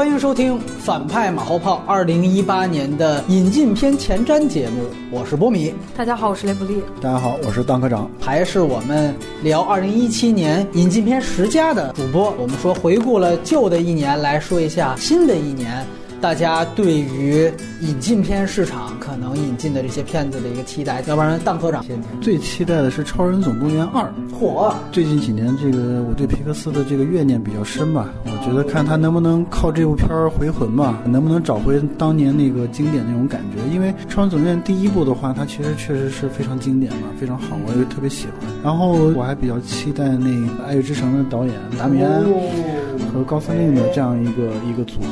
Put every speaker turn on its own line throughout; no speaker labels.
欢迎收听《反派马后炮》二零一八年的引进片前瞻节目，我是波米。
大家好，我是雷普利。
大家好，我是当科长。
还是我们聊二零一七年引进片十佳的主播。我们说回顾了旧的一年，来说一下新的一年。大家对于引进片市场可能引进的这些片子的一个期待，要不然当科长先听。
最期待的是《超人总动员二》。
火！
最近几年，这个我对皮克斯的这个怨念比较深吧。我觉得看他能不能靠这部片儿回魂吧，能不能找回当年那个经典那种感觉。因为《超人总动员》第一部的话，它其实确实是非常经典嘛，非常好，我也特别喜欢。然后我还比较期待那个《爱乐之城》的导演达米安和高司令的这样一个一个组合。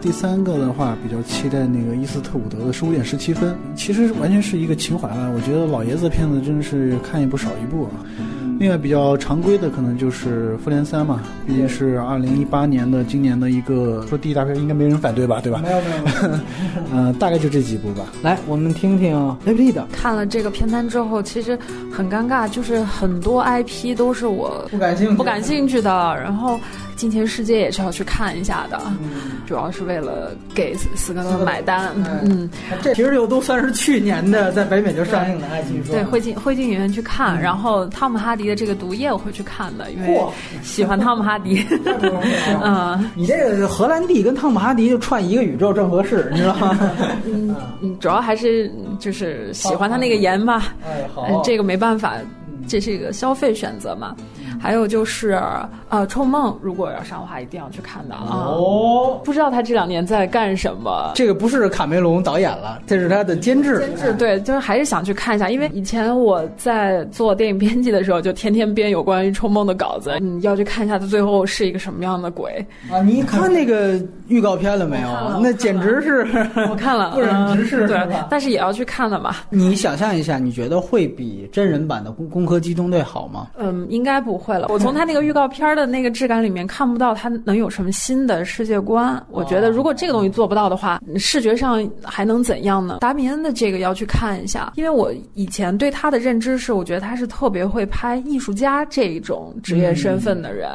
第三个的话，比较期待那个伊斯特伍德的《十五点十七分》，其实完全是一个情怀了。我觉得老爷子片子真的是看一部少一部啊。另外比较常规的可能就是《复联三》嘛，毕竟是二零一八年的今年的一个说第一大片，应该没人反对吧？对吧？
没有没有没有。
嗯，大概就这几部吧。
来，我们听听雷利的。
看了这个片单之后，其实很尴尬，就是很多 IP 都是我
不感兴趣
不感兴趣的，然后。《金钱世界》也是要去看一下的，主要是为了给斯科特买单。嗯，
这其实又都算是去年的在北美就上映的爱情说。
对，会进会进影院去看，然后汤姆哈迪的这个《毒液》我会去看的，因为喜欢汤姆哈迪。
嗯，你这个荷兰弟跟汤姆哈迪就串一个宇宙正合适，你知道吗？
嗯嗯，主要还是就是喜欢他那个颜吧。
哎，好，
这个没办法，这是一个消费选择嘛。还有就是，呃，《冲梦》如果要上的话，一定要去看的啊！哦，不知道他这两年在干什么。
这个不是卡梅隆导演了，这是他的监制。
监制对，就是还是想去看一下，因为以前我在做电影编辑的时候，就天天编有关于《冲梦》的稿子，嗯，要去看一下他最后是一个什么样的鬼
啊！你看那个预告片了没有？那简直是
我看了，
不忍直视。
对，但是也要去看的嘛。
你想象一下，你觉得会比真人版的《攻攻壳机动队》好吗？
嗯，应该不会。我从他那个预告片的那个质感里面看不到他能有什么新的世界观。我觉得如果这个东西做不到的话，视觉上还能怎样呢？达米恩的这个要去看一下，因为我以前对他的认知是，我觉得他是特别会拍艺术家这种职业身份的人，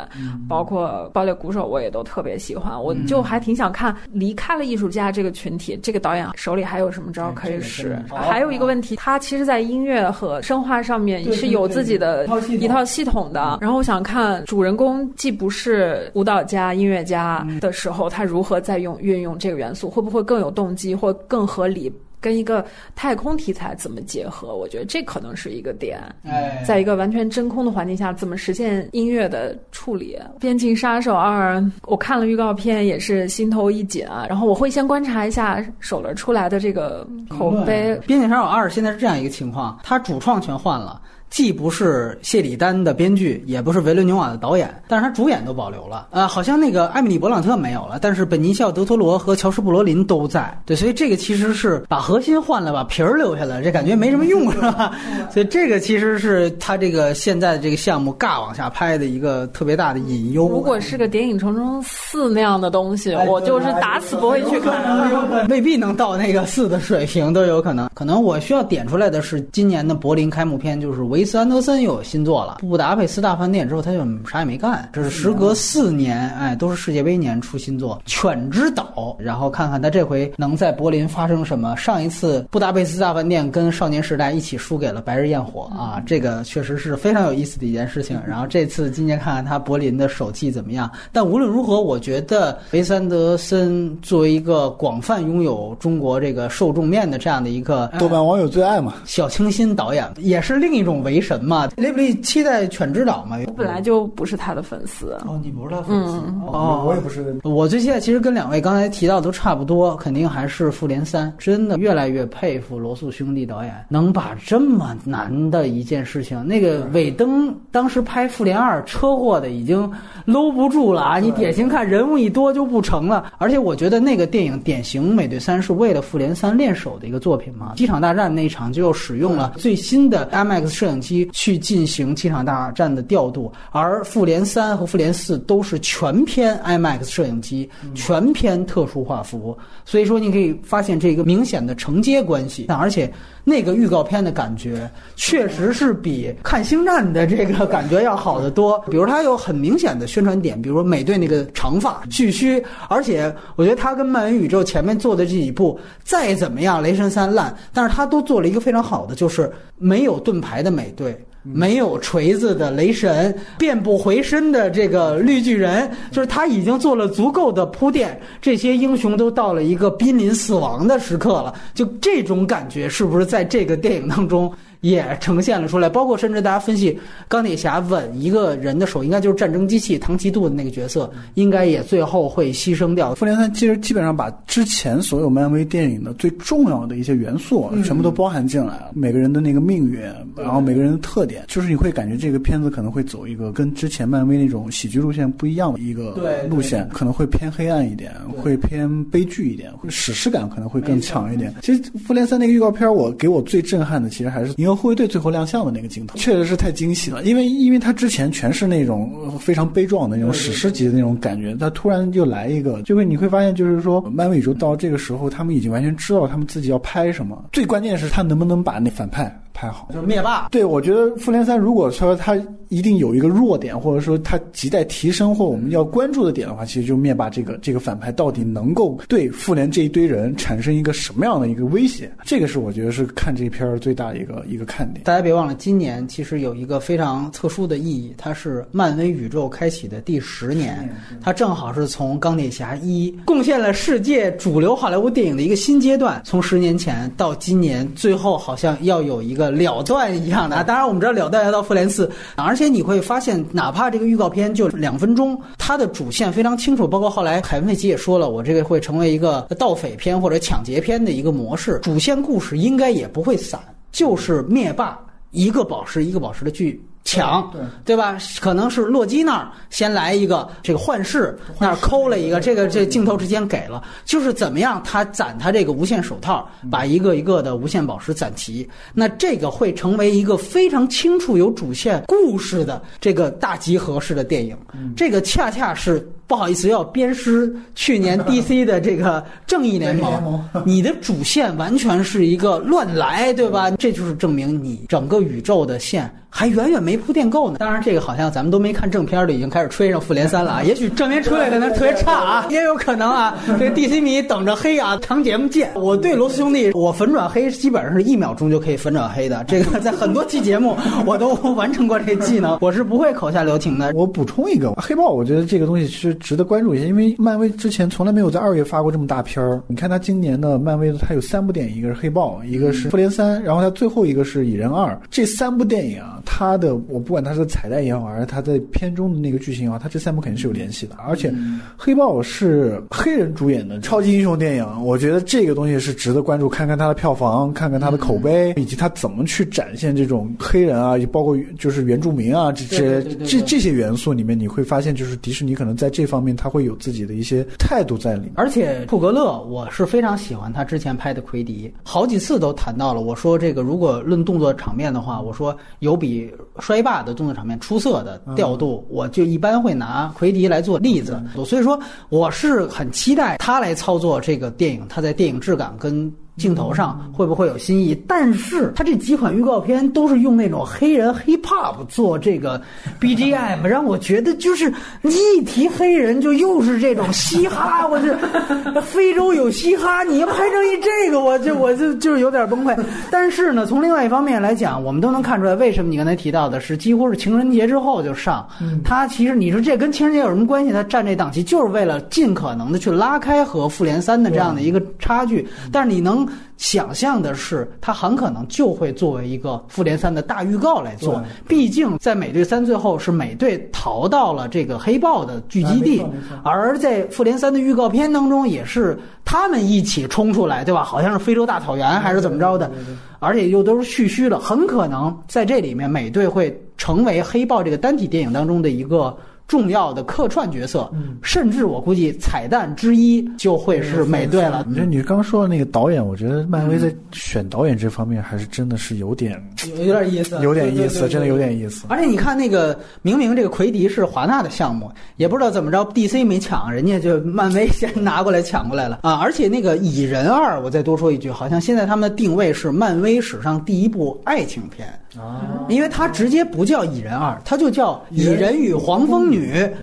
包括爆裂鼓手我也都特别喜欢。我就还挺想看离开了艺术家这个群体，这个导演手里还有什么招可以使。还有一个问题，他其实在音乐和声画上面是有自己的一套系统。的，然后我想看主人公既不是舞蹈家、音乐家的时候，他如何在用运用这个元素，会不会更有动机，或更合理？跟一个太空题材怎么结合？我觉得这可能是一个点。
哎，
在一个完全真空的环境下，怎么实现音乐的处理？《边境杀手二》，我看了预告片，也是心头一紧啊。然后我会先观察一下首轮出来的这个口碑。
《边境杀手二》现在是这样一个情况，它主创全换了。既不是谢里丹的编剧，也不是维伦纽瓦的导演，但是他主演都保留了。呃，好像那个艾米丽·勃朗特没有了，但是本尼肖·德托罗和乔什·布罗林都在。对，所以这个其实是把核心换了，把皮儿留下来，这感觉没什么用，是吧？所以这个其实是他这个现在的这个项目尬往下拍的一个特别大的隐忧。
如果是个《谍影重重四》那样的东西，我就是打死不会去看，
未必能到那个四的水平都有可能。可能我需要点出来的是，今年的柏林开幕片就是维。维斯安德森又有新作了，《布达佩斯大饭店》之后他就啥也没干，这是时隔四年，哎，都是世界杯年出新作《犬之岛》，然后看看他这回能在柏林发生什么。上一次《布达佩斯大饭店》跟《少年时代》一起输给了《白日焰火》啊，这个确实是非常有意思的一件事情。然后这次今年看看他柏林的手气怎么样。但无论如何，我觉得维斯安德森作为一个广泛拥有中国这个受众面的这样的一个
豆瓣网友最爱嘛，
小清新导演，也是另一种为神嘛？雷布利期待《犬之岛》嘛？
我本来就不是他的粉丝。
哦，你不是他粉丝？
哦，我也不是。
我最期待，其实跟两位刚才提到都差不多，肯定还是《复联三》。真的越来越佩服罗素兄弟导演，能把这么难的一件事情，那个尾灯当时拍《复联二》车祸的已经搂不住了啊！你典型看人物一多就不成了。而且我觉得那个电影典型美队三是为了《复联三》练手的一个作品嘛。机场大战那一场就使用了最新的 IMAX。摄影机去进行机场大战的调度，而复联三和复联四都是全片 IMAX 摄影机，全片特殊画幅，所以说你可以发现这个明显的承接关系。而且那个预告片的感觉，确实是比看星战的这个感觉要好得多。比如它有很明显的宣传点，比如美队那个长发巨须，而且我觉得它跟漫威宇宙前面做的这几部再怎么样，雷神三烂，但是它都做了一个非常好的，就是没有盾牌的美队。没有锤子的雷神，变不回身的这个绿巨人，就是他已经做了足够的铺垫，这些英雄都到了一个濒临死亡的时刻了。就这种感觉，是不是在这个电影当中？也呈现了出来，包括甚至大家分析钢铁侠吻一个人的手，应该就是战争机器唐奇杜的那个角色，应该也最后会牺牲掉。
复联三其实基本上把之前所有漫威电影的最重要的一些元素全部都包含进来了，每个人的那个命运，然后每个人的特点，就是你会感觉这个片子可能会走一个跟之前漫威那种喜剧路线不一样的一个路线，可能会偏黑暗一点，会偏悲剧一点，史诗感可能会更强一点。其实复联三那个预告片，我给我最震撼的其实还是护卫队最后亮相的那个镜头，确实是太惊喜了。因为因为他之前全是那种非常悲壮的那种史诗级的那种感觉，他突然就来一个，就会你会发现，就是说漫威宇宙到这个时候，他们已经完全知道他们自己要拍什么。最关键是，他能不能把那反派。拍好
就是灭霸。
对，我觉得复联三如果说它一定有一个弱点，或者说它亟待提升或我们要关注的点的话，其实就灭霸这个这个反派到底能够对复联这一堆人产生一个什么样的一个威胁？这个是我觉得是看这片儿最大的一个一个看点。
大家别忘了，今年其实有一个非常特殊的意义，它是漫威宇宙开启的第十年，它正好是从钢铁侠一贡献了世界主流好莱坞电影的一个新阶段，从十年前到今年，最后好像要有一个。了断一样的，当然我们知道了断要到复联四，而且你会发现，哪怕这个预告片就两分钟，它的主线非常清楚。包括后来凯文费奇也说了，我这个会成为一个盗匪片或者抢劫片的一个模式，主线故事应该也不会散，就是灭霸一个宝石一个宝石的去。抢，对
对
吧？可能是洛基那儿先来一个这个幻视，那儿抠了一个，这个这镜头之间给了，就是怎么样？他攒他这个无限手套，把一个一个的无限宝石攒齐，那这个会成为一个非常清楚有主线故事的这个大集合式的电影。这个恰恰是不好意思要鞭尸去年 DC 的这个正义联盟，你的主线完全是一个乱来，对吧？这就是证明你整个宇宙的线。还远远没铺垫够呢。当然，这个好像咱们都没看正片的，已经开始吹上复联三了啊。也许正片出来的那特别差啊，也有可能啊。这 DC 迷等着黑啊，长节目见。我对罗斯兄弟，我粉转黑基本上是一秒钟就可以粉转黑的。这个在很多期节目 我都完成过这个技能，我是不会口下留情的。
我补充一个，黑豹，我觉得这个东西是值得关注一下，因为漫威之前从来没有在二月发过这么大片儿。你看他今年的漫威，它有三部电影，一个是黑豹，一个是复联三，然后它最后一个是蚁人二。这三部电影啊。它的我不管它是彩蛋也好，还是它在片中的那个剧情也好，他这三部肯定是有联系的。而且，黑豹是黑人主演的超级英雄电影，我觉得这个东西是值得关注，看看它的票房，看看它的口碑，以及它怎么去展现这种黑人啊，包括就是原住民啊这些这这些元素里面，你会发现就是迪士尼可能在这方面他会有自己的一些态度在里面。
而且库格勒，我是非常喜欢他之前拍的奎迪，好几次都谈到了。我说这个如果论动作场面的话，我说有比。摔霸的动作场面出色的调度，我就一般会拿奎迪来做例子。所以说，我是很期待他来操作这个电影，他在电影质感跟。镜头上会不会有新意？但是他这几款预告片都是用那种黑人 hip hop 做这个 BGM，让我觉得就是你一提黑人就又是这种嘻哈，我这非洲有嘻哈，你要拍成一这个，我就我就就是有点崩溃。但是呢，从另外一方面来讲，我们都能看出来，为什么你刚才提到的是几乎是情人节之后就上。他其实你说这跟情人节有什么关系？他占这档期就是为了尽可能的去拉开和复联三的这样的一个差距。但是你能。想象的是，它很可能就会作为一个《复联三》的大预告来做。毕竟在《美队三》最后是美队逃到了这个黑豹的聚集地，而在《复联三》的预告片当中也是他们一起冲出来，对吧？好像是非洲大草原还是怎么着的，而且又都是蓄须了，很可能在这里面美队会成为黑豹这个单体电影当中的一个。重要的客串角色，甚至我估计彩蛋之一就会是美队了。
你说你刚说的那个导演，我觉得漫威在选导演这方面还是真的是有点
有有点意思，
有点意思，真的有点意思。
而且你看那个，明明这个奎迪是华纳的项目，也不知道怎么着，DC 没抢，人家就漫威先拿过来抢过来了啊！而且那个《蚁人二》，我再多说一句，好像现在他们的定位是漫威史上第一部爱情片。
啊，
因为它直接不叫《蚁人二》，它就叫《蚁人与黄蜂女》，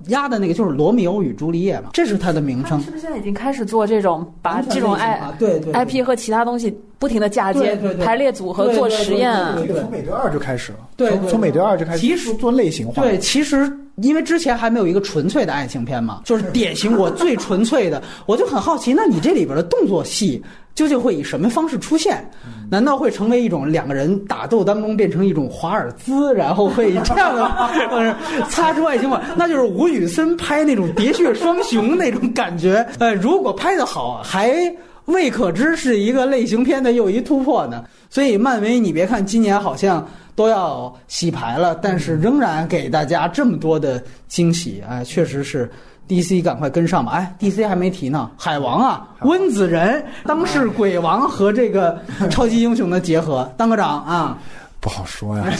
压的那个就是《罗密欧与朱丽叶》嘛，这是它的名称。
是不是现在已经开始做这种把这种 I
对对对
IP 和其他东西不停的嫁接
对对对
排列组合做实验？
对
这个从美队二就开始了，
对对
从从美队二就开始，
其实
做类型化，
对，其实因为之前还没有一个纯粹的爱情片嘛，就是典型我最纯粹的，我就很好奇，那你这里边的动作戏究竟会以什么方式出现？难道会成为一种两个人打斗当中变成一种华尔兹，然后会以这样的方式擦出爱情吗？那就是吴宇森拍那种喋血双雄那种感觉。呃，如果拍得好，还。未可知是一个类型片的又一突破呢，所以漫威你别看今年好像都要洗牌了，但是仍然给大家这么多的惊喜，哎，确实是 DC 赶快跟上吧，哎，DC 还没提呢，海王啊，温子仁当是鬼王和这个 超级英雄的结合，当个长啊，
不好说呀。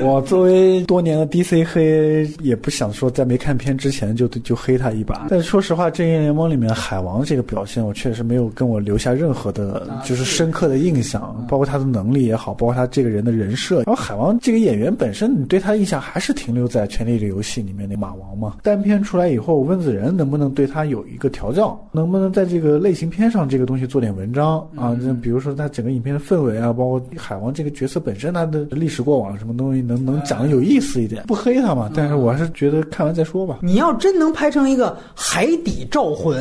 我作为多年的 DC 黑，也不想说在没看片之前就就黑他一把。但说实话，《正义联盟》里面海王这个表现，我确实没有跟我留下任何的，就是深刻的印象，包括他的能力也好，包括他这个人的人设。然后海王这个演员本身，你对他印象还是停留在《权力的游戏》里面那马王嘛。单片出来以后，温子仁能不能对他有一个调教？能不能在这个类型片上这个东西做点文章啊？那比如说他整个影片的氛围啊，包括海王这个角色本身他的历史过往什么东西，能能讲的有意思一点，不黑他嘛。但是我还是觉得看完再说吧。
你要真能拍成一个海底招魂，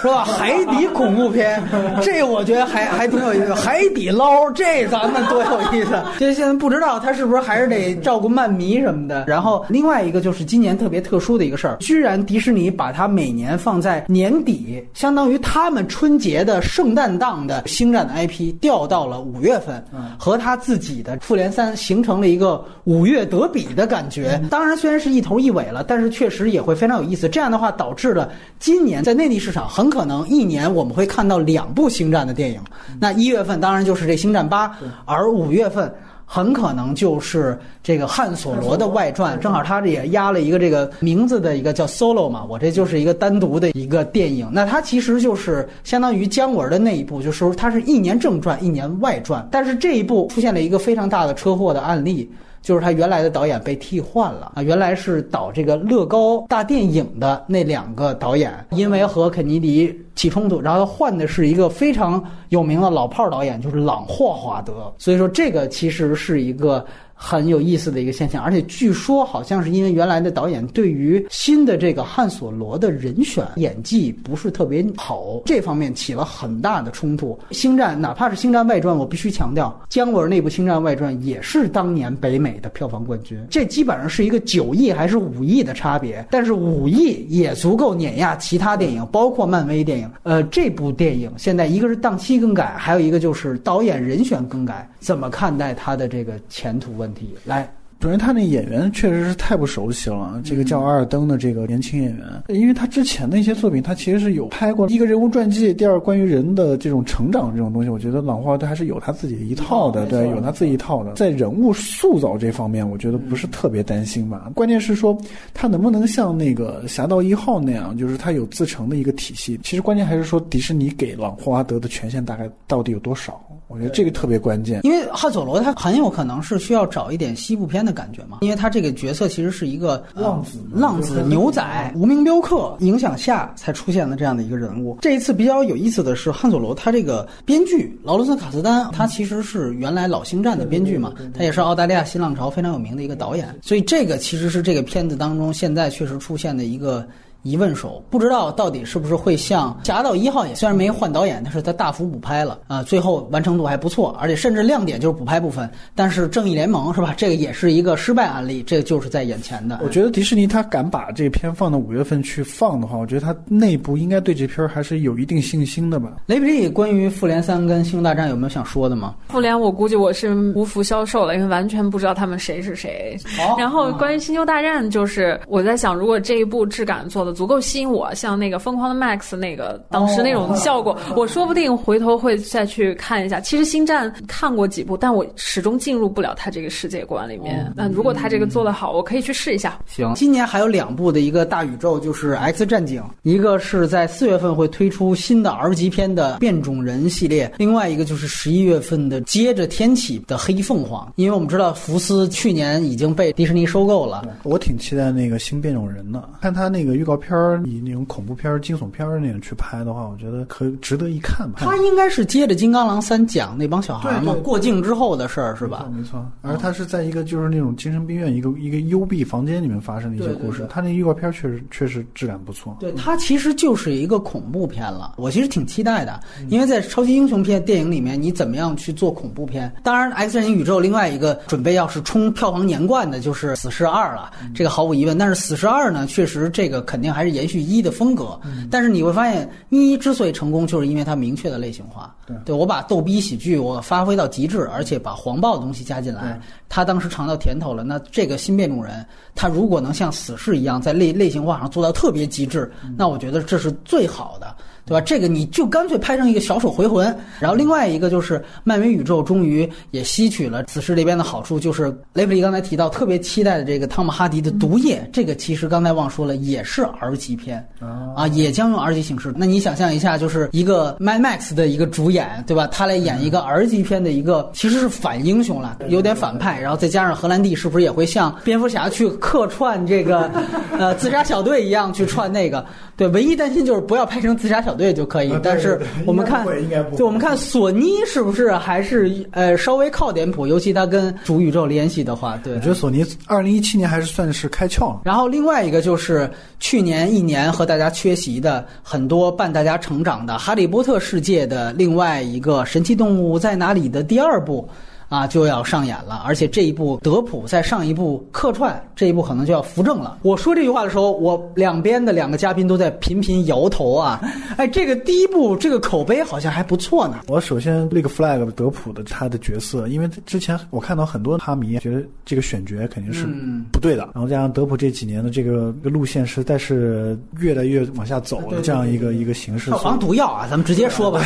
是吧？海底恐怖片，这我觉得还还挺有意思。海底捞，这咱们多有意思。这现在不知道他是不是还是得照顾漫迷什么的。然后另外一个就是今年特别特殊的一个事儿，居然迪士尼把它每年放在年底，相当于他们春节的圣诞档的星战的 IP 调到了五月份，和他自己的复联三形成了一个五月德比的感觉。当然，虽然是一头一尾了，但是确实也会非常有意思。这样的话，导致了今年在内地市场很可能一年我们会看到两部星战的电影。那一月份当然就是这星战八，而五月份。很可能就是这个汉索罗的外传，正好他这也压了一个这个名字的一个叫 Solo 嘛，我这就是一个单独的一个电影。那它其实就是相当于姜文的那一部，就是说它是一年正传，一年外传。但是这一部出现了一个非常大的车祸的案例。就是他原来的导演被替换了啊，原来是导这个乐高大电影的那两个导演，因为和肯尼迪起冲突，然后换的是一个非常有名的老炮儿导演，就是朗霍华德。所以说这个其实是一个。很有意思的一个现象，而且据说好像是因为原来的导演对于新的这个汉索罗的人选演技不是特别好，这方面起了很大的冲突。星战哪怕是星战外传，我必须强调，姜文那部星战外传也是当年北美的票房冠军，这基本上是一个九亿还是五亿的差别，但是五亿也足够碾压其他电影，包括漫威电影。呃，这部电影现在一个是档期更改，还有一个就是导演人选更改，怎么看待他的这个前途问题？来，
首先他那演员确实是太不熟悉了。这个叫阿尔登的这个年轻演员，因为他之前的一些作品，他其实是有拍过一个人物传记，第二关于人的这种成长这种东西，我觉得朗霍华德还是有他自己一套的，对，有他自己一套的。在人物塑造这方面，我觉得不是特别担心吧。关键是说他能不能像那个《侠盗一号》那样，就是他有自成的一个体系。其实关键还是说迪士尼给朗霍华德的权限大概到底有多少。我觉得这个特别关键，
因为汉索罗他很有可能是需要找一点西部片的感觉嘛，因为他这个角色其实是一个
浪子
浪子牛仔无名镖客影响下才出现的这样的一个人物。这一次比较有意思的是汉索罗他这个编剧劳伦斯卡斯丹，他其实是原来老星战的编剧嘛，他也是澳大利亚新浪潮非常有名的一个导演，所以这个其实是这个片子当中现在确实出现的一个。疑问手，不知道到底是不是会像《侠盗一号》也虽然没换导演，但是他大幅补拍了啊、最后完成度还不错，而且甚至亮点就是补拍部分。但是《正义联盟》是吧？这个也是一个失败案例，这个就是在眼前的。
我觉得迪士尼他敢把这片放到五月份去放的话，我觉得他内部应该对这片儿还是有一定信心的吧。
雷比利关于《复联三》跟《星球大战》有没有想说的吗？
复联我估计我是无福消受了，因为完全不知道他们谁是谁。
好
然后关于星球大战，就是我在想，如果这一部质感做的足够吸引我，像那个疯狂的 Max 那个当时那种效果，我说不定回头会再去看一下。其实星战看过几部，但我始终进入不了他这个世界观里面。那如果他这个做得好，我可以去试一下。
行，今年还有两部的一个大宇宙，就是《X 战警》，一个是在四月份会推出新的 R 级片的变种人系列，另外一个就是十一月份的接着天启的黑凤凰。因为我们知道福斯去年已经被迪士尼收购了，
我挺期待那个新变种人的，看他那个预告片儿，以那种恐怖片、惊悚片儿那种去拍的话，我觉得可值得一看吧。
他应该是接着《金刚狼三》讲那帮小孩嘛过境之后的事儿是吧？
没错，而他是在一个就是那种精神病院一个一个幽闭房间里面发生的一些。故事他那预告片确实确实质感不错。
对，他其实就是一个恐怖片了。我其实挺期待的，因为在超级英雄片电影里面，你怎么样去做恐怖片？当然，《X 战警》宇宙另外一个准备要是冲票房年冠的，就是《死侍二》了，这个毫无疑问。但是《死侍二》呢，确实这个肯定还是延续一的风格。但是你会发现，一之所以成功，就是因为它明确的类型化。
对
我把逗逼喜剧我发挥到极致，而且把黄暴的东西加进来，他当时尝到甜头了。那这个新变种人，他如果能像死侍一样在类类型化上做到特别极致，那我觉得这是最好的。对吧？这个你就干脆拍成一个小丑回魂，然后另外一个就是漫威宇宙终于也吸取了此事这边的好处，就是雷普利刚才提到特别期待的这个汤姆哈迪的《毒液》，这个其实刚才忘说了，也是 R 级片啊，也将用 R 级形式。那你想象一下，就是一个 Mad Max 的一个主演，对吧？他来演一个 R 级片的一个其实是反英雄了，有点反派，然后再加上荷兰弟是不是也会像蝙蝠侠去客串这个 呃自杀小队一样去串那个？对，唯一担心就是不要拍成自杀小队就可以但是
对对
我们看就我们看索尼是不是还是呃稍微靠点谱，尤其它跟主宇宙联系的话，对
我觉。得索尼二零一七年还是算是开窍了。
然后另外一个就是去年一年和大家缺席的很多伴大家成长的《哈利波特》世界的另外一个《神奇动物在哪里》的第二部。啊，就要上演了，而且这一部德普在上一部客串，这一部可能就要扶正了。我说这句话的时候，我两边的两个嘉宾都在频频摇头啊。哎，这个第一部这个口碑好像还不错呢。
我首先立个 flag，德普的他的角色，因为之前我看到很多哈迷觉得这个选角肯定是
嗯
不对的，然后加上德普这几年的这个这个路线实在是越来越往下走
对对
的这样一个一个形式，
票房毒药啊，咱们直接说吧。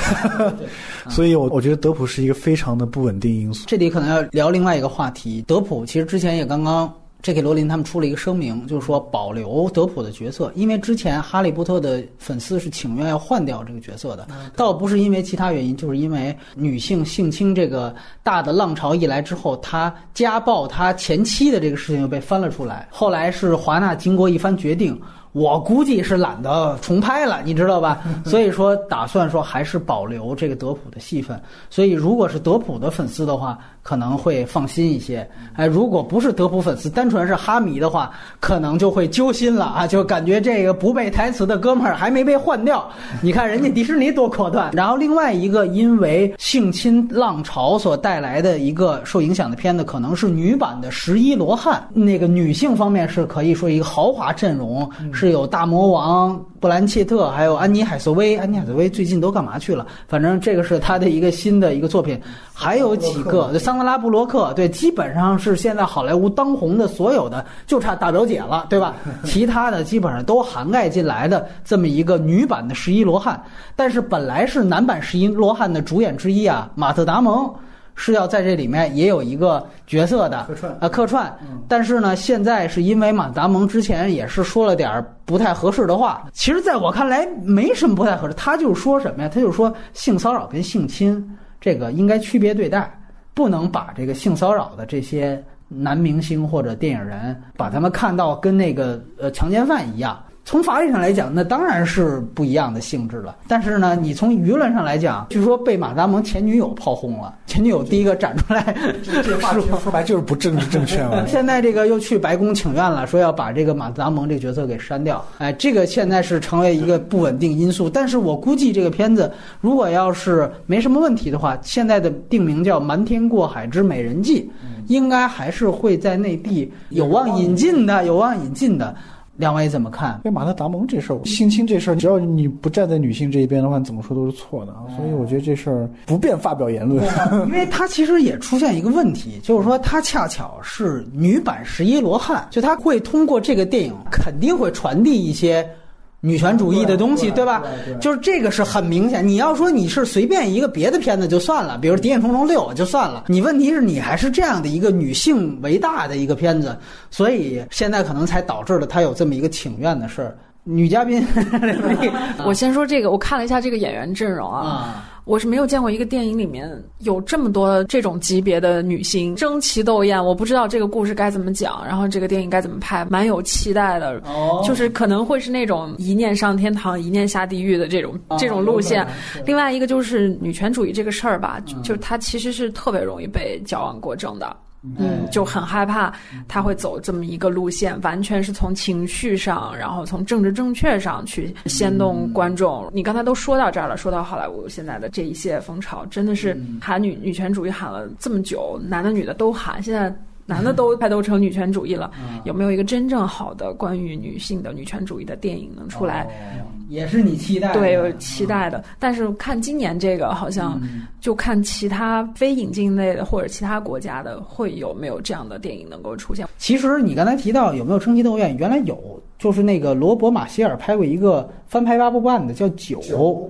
所以我我觉得德普是一个非常的不稳定因素。
这里可能要聊另外一个话题，德普其实之前也刚刚。J.K. 罗琳他们出了一个声明，就是说保留德普的角色，因为之前哈利波特的粉丝是请愿要换掉这个角色的，倒不是因为其他原因，就是因为女性性侵这个大的浪潮一来之后，他家暴他前妻的这个事情又被翻了出来。后来是华纳经过一番决定，我估计是懒得重拍了，你知道吧？所以说打算说还是保留这个德普的戏份。所以如果是德普的粉丝的话，可能会放心一些。哎，如果不是德普粉丝，单纯是哈迷的话，可能就会揪心了啊，就感觉这个不背台词的哥们儿还没被换掉。你看人家迪士尼多果断。然后另外一个因为性侵浪潮所带来的一个受影响的片子，可能是女版的《十一罗汉》。那个女性方面是可以说一个豪华阵容，是有大魔王布兰切特，还有安妮海瑟薇。安妮海瑟薇最近都干嘛去了？反正这个是她的一个新的一个作品，还有几个对桑德拉布洛克，对，基本上是现在好莱坞当红的所有的，就差大表姐了，对吧？其他的基本上都涵盖进来的这么一个女版的十一罗汉。但是本来是男版十一罗汉的主演之一啊，马特达蒙。是要在这里面也有一个角色的
客串
啊客串，但是呢，现在是因为马达蒙之前也是说了点儿不太合适的话，其实在我看来没什么不太合适，他就是说什么呀？他就是说性骚扰跟性侵这个应该区别对待，不能把这个性骚扰的这些男明星或者电影人把他们看到跟那个呃强奸犯一样。从法理上来讲，那当然是不一样的性质了。但是呢，你从舆论上来讲，据说被马达蒙前女友炮轰了，前女友第一个站出来，
这话说白就是不政治正确嘛。
现在这个又去白宫请愿了，说要把这个马达蒙这个角色给删掉。哎，这个现在是成为一个不稳定因素。但是我估计这个片子如果要是没什么问题的话，现在的定名叫《瞒天过海之美人计》，应该还是会在内地有望引进的，有望引进的。两位怎么看？
因为马特·达蒙这事儿，性侵这事儿，只要你不站在女性这一边的话，你怎么说都是错的。所以我觉得这事儿不便发表言论。
因为他其实也出现一个问题，就是说他恰巧是女版十一罗汉，就他会通过这个电影肯定会传递一些。女权主义的东西，对吧？就是这个是很明显。你要说你是随便一个别的片子就算了，比如《谍影重重六》就算了。你问题是你还是这样的一个女性为大的一个片子，所以现在可能才导致了他有这么一个请愿的事儿。女嘉宾，
我先说这个，我看了一下这个演员阵容啊。我是没有见过一个电影里面有这么多这种级别的女星争奇斗艳，我不知道这个故事该怎么讲，然后这个电影该怎么拍，蛮有期待的。哦，就是可能会是那种一念上天堂，一念下地狱的这种这种路线。另外一个就是女权主义这个事儿吧，就是它其实是特别容易被矫枉过正的。嗯，就很害怕他会走这么一个路线，完全是从情绪上，然后从政治正确上去煽动观众。你刚才都说到这儿了，说到好莱坞现在的这一些风潮，真的是喊女女权主义喊了这么久，男的女的都喊，现在男的都 拍都成女权主义了，有没有一个真正好的关于女性的女权主义的电影能出来？
也是你期待
对，有期待的。但是看今年这个，好像就看其他非引进类的或者其他国家的，会有没有这样的电影能够出现？
其实你刚才提到有没有称奇斗艳，原来有。就是那个罗伯·马歇尔拍过一个翻拍八部半的，叫《九》，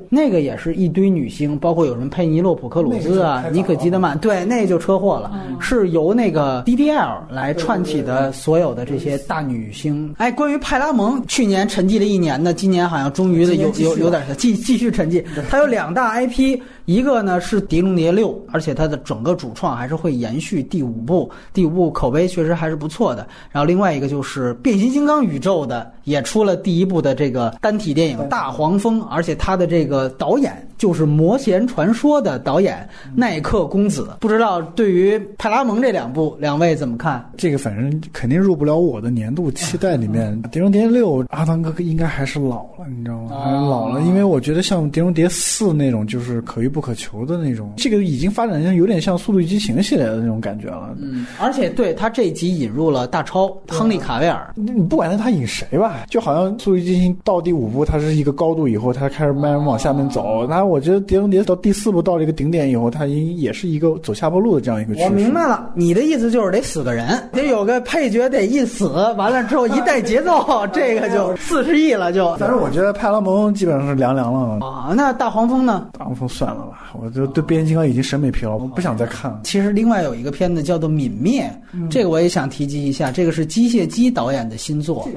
那个也是一堆女星，包括有人佩尼洛普·克鲁兹啊、尼可基德曼，对，那就车祸了，是由那个 DDL 来串起的所有的这些大女星。哎，关于派拉蒙，去年沉寂了一年呢，今年好像终于的有有有点继继续沉寂。它有两大 IP。一个呢是《碟中谍六》，而且它的整个主创还是会延续第五部，第五部口碑确实还是不错的。然后另外一个就是变形金刚宇宙的，也出了第一部的这个单体电影《大黄蜂》，而且它的这个导演就是《魔弦传说》的导演耐克公子。不知道对于派拉蒙这两部，两位怎么看？
这个反正肯定入不了我的年度期待里面。《碟中谍六》，阿汤哥哥应该还是老了，你知道吗？还是老了，因为我觉得像《碟中谍四》那种，就是可遇。不可求的那种，这个已经发展成有点像《速度与激情》系列的那种感觉了。
嗯，而且对他这一集引入了大超亨利卡维尔，
你不管是他引谁吧，就好像《速度与激情》到第五部，它是一个高度以后，它开始慢慢往下面走。那我觉得《碟中谍》到第四部到了一个顶点以后，它应也是一个走下坡路的这样一个趋势。
我明白了，你的意思就是得死个人，得有个配角得一死，完了之后一带节奏，这个就四十亿了就。
但是我觉得派拉蒙基本上是凉凉了
啊。那大黄蜂呢？
大黄蜂算了吧，我就对。变形金刚已经审美疲劳，我不想再看了。
其实另外有一个片子叫做《泯灭》，这个我也想提及一下。这个是机械姬导演的新作，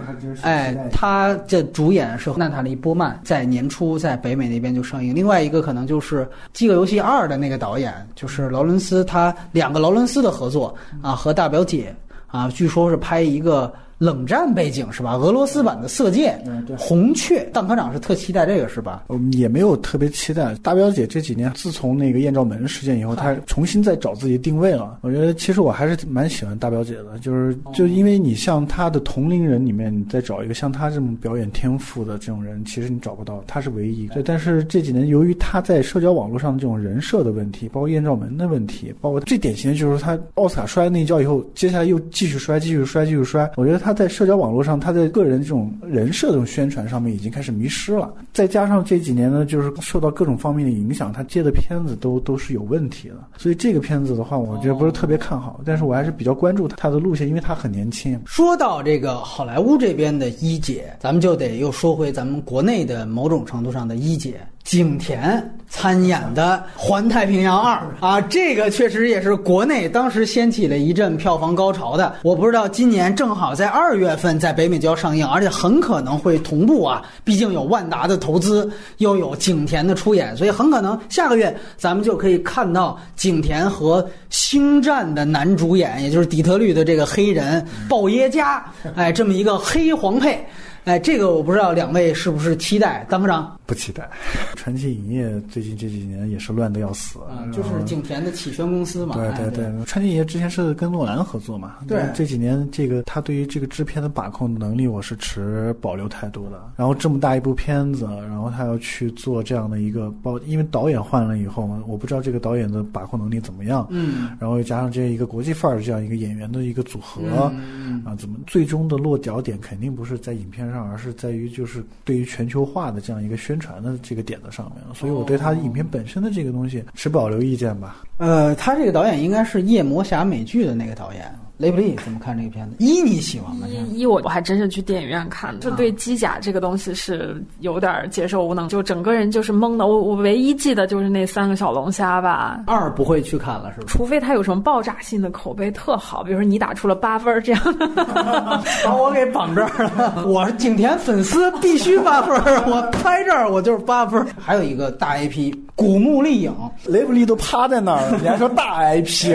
哎，他的主演是娜塔莉波曼，在年初在北美那边就上映。另外一个可能就是《饥饿游戏二》的那个导演，就是劳伦斯，他两个劳伦斯的合作啊，和大表姐啊，据说是拍一个。冷战背景是吧？俄罗斯版的《色戒》，红雀，邓科长是特期待这个是吧？
也没有特别期待。大表姐这几年，自从那个艳照门事件以后，她重新再找自己定位了。我觉得其实我还是蛮喜欢大表姐的，就是就因为你像她的同龄人里面，你再找一个像她这么表演天赋的这种人，其实你找不到，她是唯一。对，但是这几年由于她在社交网络上的这种人设的问题，包括艳照门的问题，包括最典型的就是她奥斯卡摔那一跤以后，接下来又继续摔，继续摔，继续摔。我觉得她。他在社交网络上，他在个人这种人设这种宣传上面已经开始迷失了。再加上这几年呢，就是受到各种方面的影响，他接的片子都都是有问题的。所以这个片子的话，我觉得不是特别看好。但是我还是比较关注他的路线，因为他很年轻。
说到这个好莱坞这边的一姐，咱们就得又说回咱们国内的某种程度上的一姐。景甜参演的《环太平洋二》啊，这个确实也是国内当时掀起了一阵票房高潮的。我不知道今年正好在二月份在北美就要上映，而且很可能会同步啊，毕竟有万达的投资，又有景甜的出演，所以很可能下个月咱们就可以看到景甜和《星战》的男主演，也就是底特律的这个黑人鲍耶加，哎，这么一个黑黄配。哎，这个我不知道两位是不是期待？当科长
不期待。传奇影业最近这几年也是乱的要死，
啊，就是景田的启轩公司嘛。
对对对，传奇影业之前是跟诺兰合作嘛。
对，
这几年这个他对于这个制片的把控能力，我是持保留态度的。然后这么大一部片子，然后他要去做这样的一个包，因为导演换了以后嘛，我不知道这个导演的把控能力怎么样。
嗯。
然后又加上这样一个国际范儿的这样一个演员的一个组合，
嗯
啊，怎么最终的落脚点肯定不是在影片上，而是在于就是对于全球化的这样一个宣传的这个点子上面。所以我对他影片本身的这个东西持保留意见吧。
呃，他这个导演应该是夜魔侠美剧的那个导演。雷布利怎么看这个片子？一你喜欢吗？
一我我还真是去电影院看的，就对机甲这个东西是有点接受无能，就整个人就是懵的。我我唯一记得就是那三个小龙虾吧。
二不会去看了是吧？
除非他有什么爆炸性的口碑特好，比如说你打出了八分这样的，
把我给绑这儿了。我是景甜粉丝，必须八分。我拍这儿我就是八分。还有一个大 IP《古墓丽影》，
雷布利都趴在那儿了，你还说大 IP？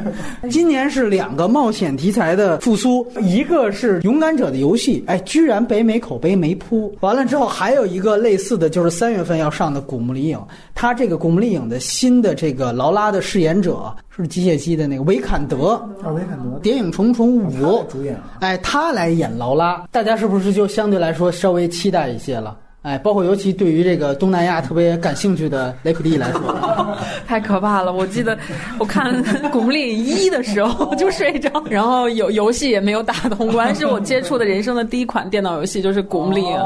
今年是两个冒险题材的复苏，一个是《勇敢者的游戏》，哎，居然北美口碑没扑。完了之后，还有一个类似的就是三月份要上的《古墓丽影》，它这个《古墓丽影》的新的这个劳拉的饰演者是机械姬的那个维坎德。
啊，维坎德，《
谍影重重五》
主演，
哎，他来演劳拉，大家是不是就相对来说稍微期待一些了？哎，包括尤其对于这个东南亚特别感兴趣的雷普利来说，
太可怕了。我记得我看《古墓丽影一》的时候就睡着，然后有游戏也没有打通关，是我接触的人生的第一款电脑游戏，就是《古墓丽影》，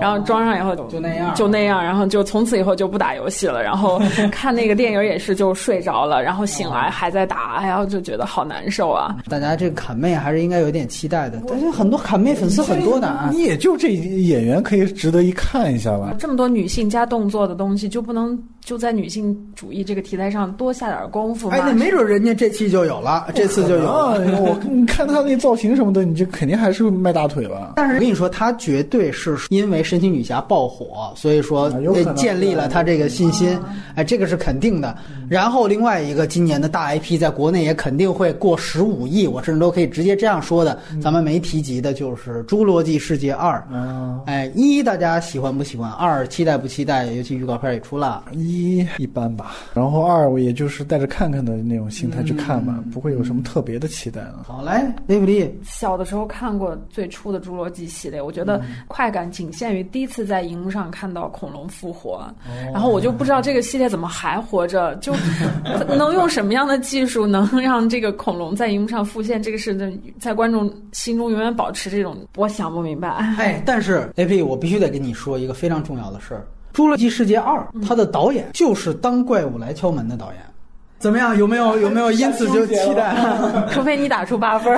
然后装上以后
就那样，
就那样，然后就从此以后就不打游戏了。然后 看那个电影也是就睡着了，然后醒来还在打，哎呀，就觉得好难受啊。
大家这个砍妹还是应该有点期待的，但是很多砍妹粉丝很多的啊。
你也就这演员可以值得一看。看一下吧，
这么多女性加动作的东西，就不能就在女性主义这个题材上多下点功夫吗？
哎，那没准人家这期就有了，这次就有了。
我你看他那造型什么的，你这肯定还是卖大腿了？
但是我跟你说，他绝对是因为神奇女侠爆火，所以说建立了他这个信心。哎，这个是肯定的。然后另外一个今年的大 IP 在国内也肯定会过十五亿，我甚至都可以直接这样说的。咱们没提及的就是《侏罗纪世界二》。哎，一大家喜欢不喜欢？二期待不期待？尤其预告片也出了。
一一般吧，然后二我也就是带着看看的那种心态去看吧，不会有什么特别的期待了。
好嘞，雷普利。
小的时候看过最初的《侏罗纪》系列，我觉得快感仅限于第一次在荧幕上看到恐龙复活，然后我就不知道这个系列怎么还活着，就 能用什么样的技术能让这个恐龙在荧幕上复现？这个是在观众心中永远保持这种，我想不明白。
哎，但是雷普利，我必须得跟你说说一个非常重要的事儿。《侏罗纪世界二》，它的导演就是《当怪物来敲门》的导演，怎么样？有没有有没有因此就期待？
除非你打出八分，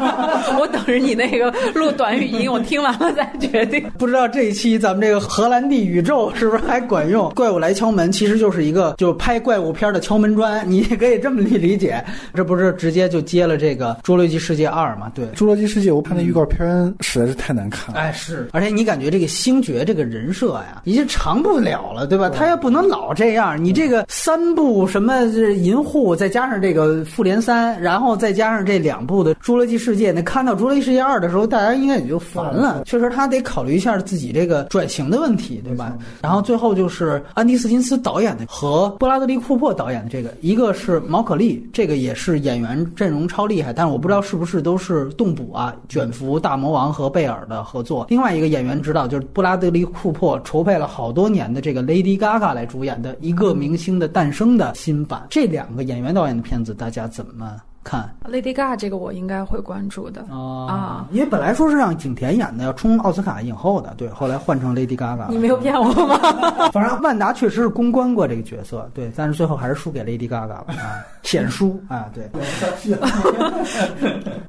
我等着你那个录短语音，我听完了再决定。
不知道这一期咱们这个荷兰弟宇宙是不是还管用？怪物来敲门其实就是一个就拍怪物片的敲门砖，你也可以这么理理解。这不是直接就接了这个《侏罗纪世界二》嘛？对，《
侏罗纪世界》我看那预告片实在是太难看了。
哎，是，而且你感觉这个星爵这个人设呀，已经长不了了，对吧？他也不能老这样。你这个三部什么这银护，再加上这个复联三，然后再加上这两部的《侏罗纪世界》，那看到《侏罗纪世界二》的时候，大家应该也就烦了。确实，他得考虑一下自己这个转型的问题，对吧？然后最后就是安迪·斯金斯导演的和布拉德利·库珀导演的这个，一个是毛可丽，这个也是演员阵容超厉害，但是我不知道是不是都是动捕啊，卷福大魔王和贝尔的合作。另外一个演员指导就是布拉德利·库珀筹备了好多年的这个 Lady Gaga 来主演的一个明星的诞生的新版，这两个演员导演的片子，大家怎么看
？Lady Gaga 这个我应该会关注的
啊，因为本来说是让景甜演的，要冲奥斯卡影后的，对，后来换成 Lady Gaga。
你没有骗我吗？
反正万达确实是公关过这个角色，对，但是最后还是输给 Lady Gaga 了啊，显输啊，对。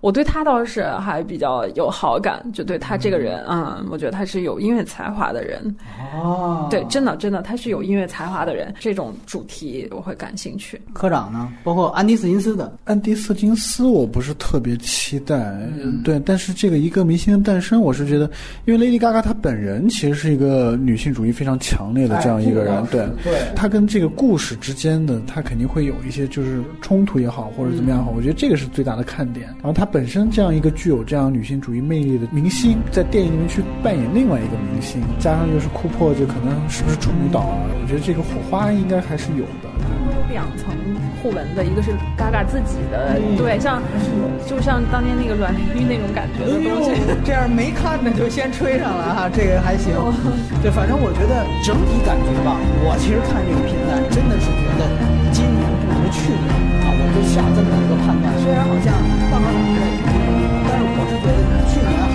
我对他倒是还比较有好感，就对他这个人，嗯，我觉得他是有音乐才华的人。
哦，
对，真的真的，他是有音乐才华的人，这种主题我会感兴趣。
科长呢？包括安迪·斯金斯的
安迪·斯瑟金斯我不是特别期待，对，但是这个一个明星的诞生，我是觉得，因为 Lady Gaga 她本人其实是一个女性主义非常强烈的这样一个人，对，
对
她跟这个故事之间的，她肯定会有一些就是冲突也好，或者怎么样好，我觉得这个是最大的看点。然后她本身这样一个具有这样女性主义魅力的明星，在电影里面去扮演另外一个明星，加上又是库珀，就可能是不是处女岛啊？我觉得这个火花应该还是有的。
两层互文的，一个是 Gaga 自己的，对，像，就像当年那个软玉那种感觉的东西。
这样没看的就先吹上了哈，这个还行。对，反正我觉得整体感觉吧，我其实看这个片段真的是觉得今年不如去年啊，我就想这么一个判断。虽然好像票房很一，但是我是觉得去年。